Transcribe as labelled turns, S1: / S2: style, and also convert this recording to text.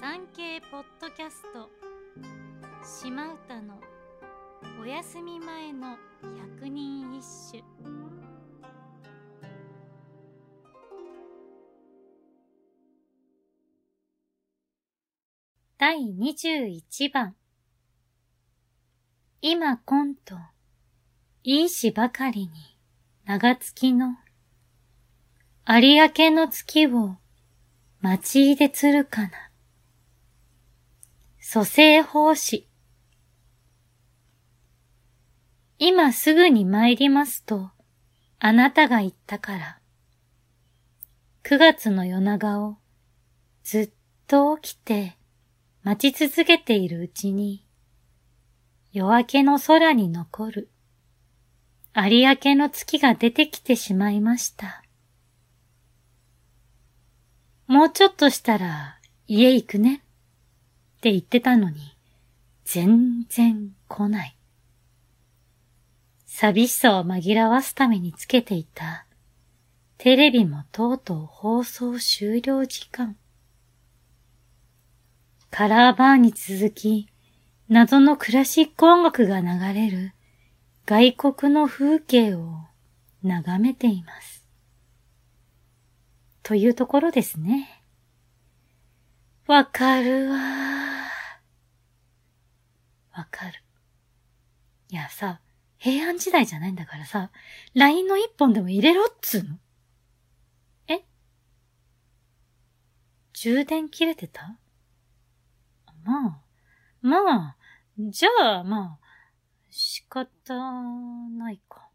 S1: 産経ポッドキャスト。島唄のお休み前の百人一首。第21番。今今といいしばかりに長月の。有明の月を町で釣るかな。蘇生奉仕。今すぐに参りますと、あなたが言ったから。九月の夜長をずっと起きて待ち続けているうちに、夜明けの空に残る有明の月が出てきてしまいました。もうちょっとしたら家行くねって言ってたのに、全然来ない。寂しさを紛らわすためにつけていたテレビもとうとう放送終了時間。カラーバーに続き、謎のクラシック音楽が流れる外国の風景を眺めています。というところですね。わかるわわかる。いやさ、平安時代じゃないんだからさ、LINE の一本でも入れろっつうの。え？充電切れてた？まあ、まあ、じゃあまあ、仕方ないか。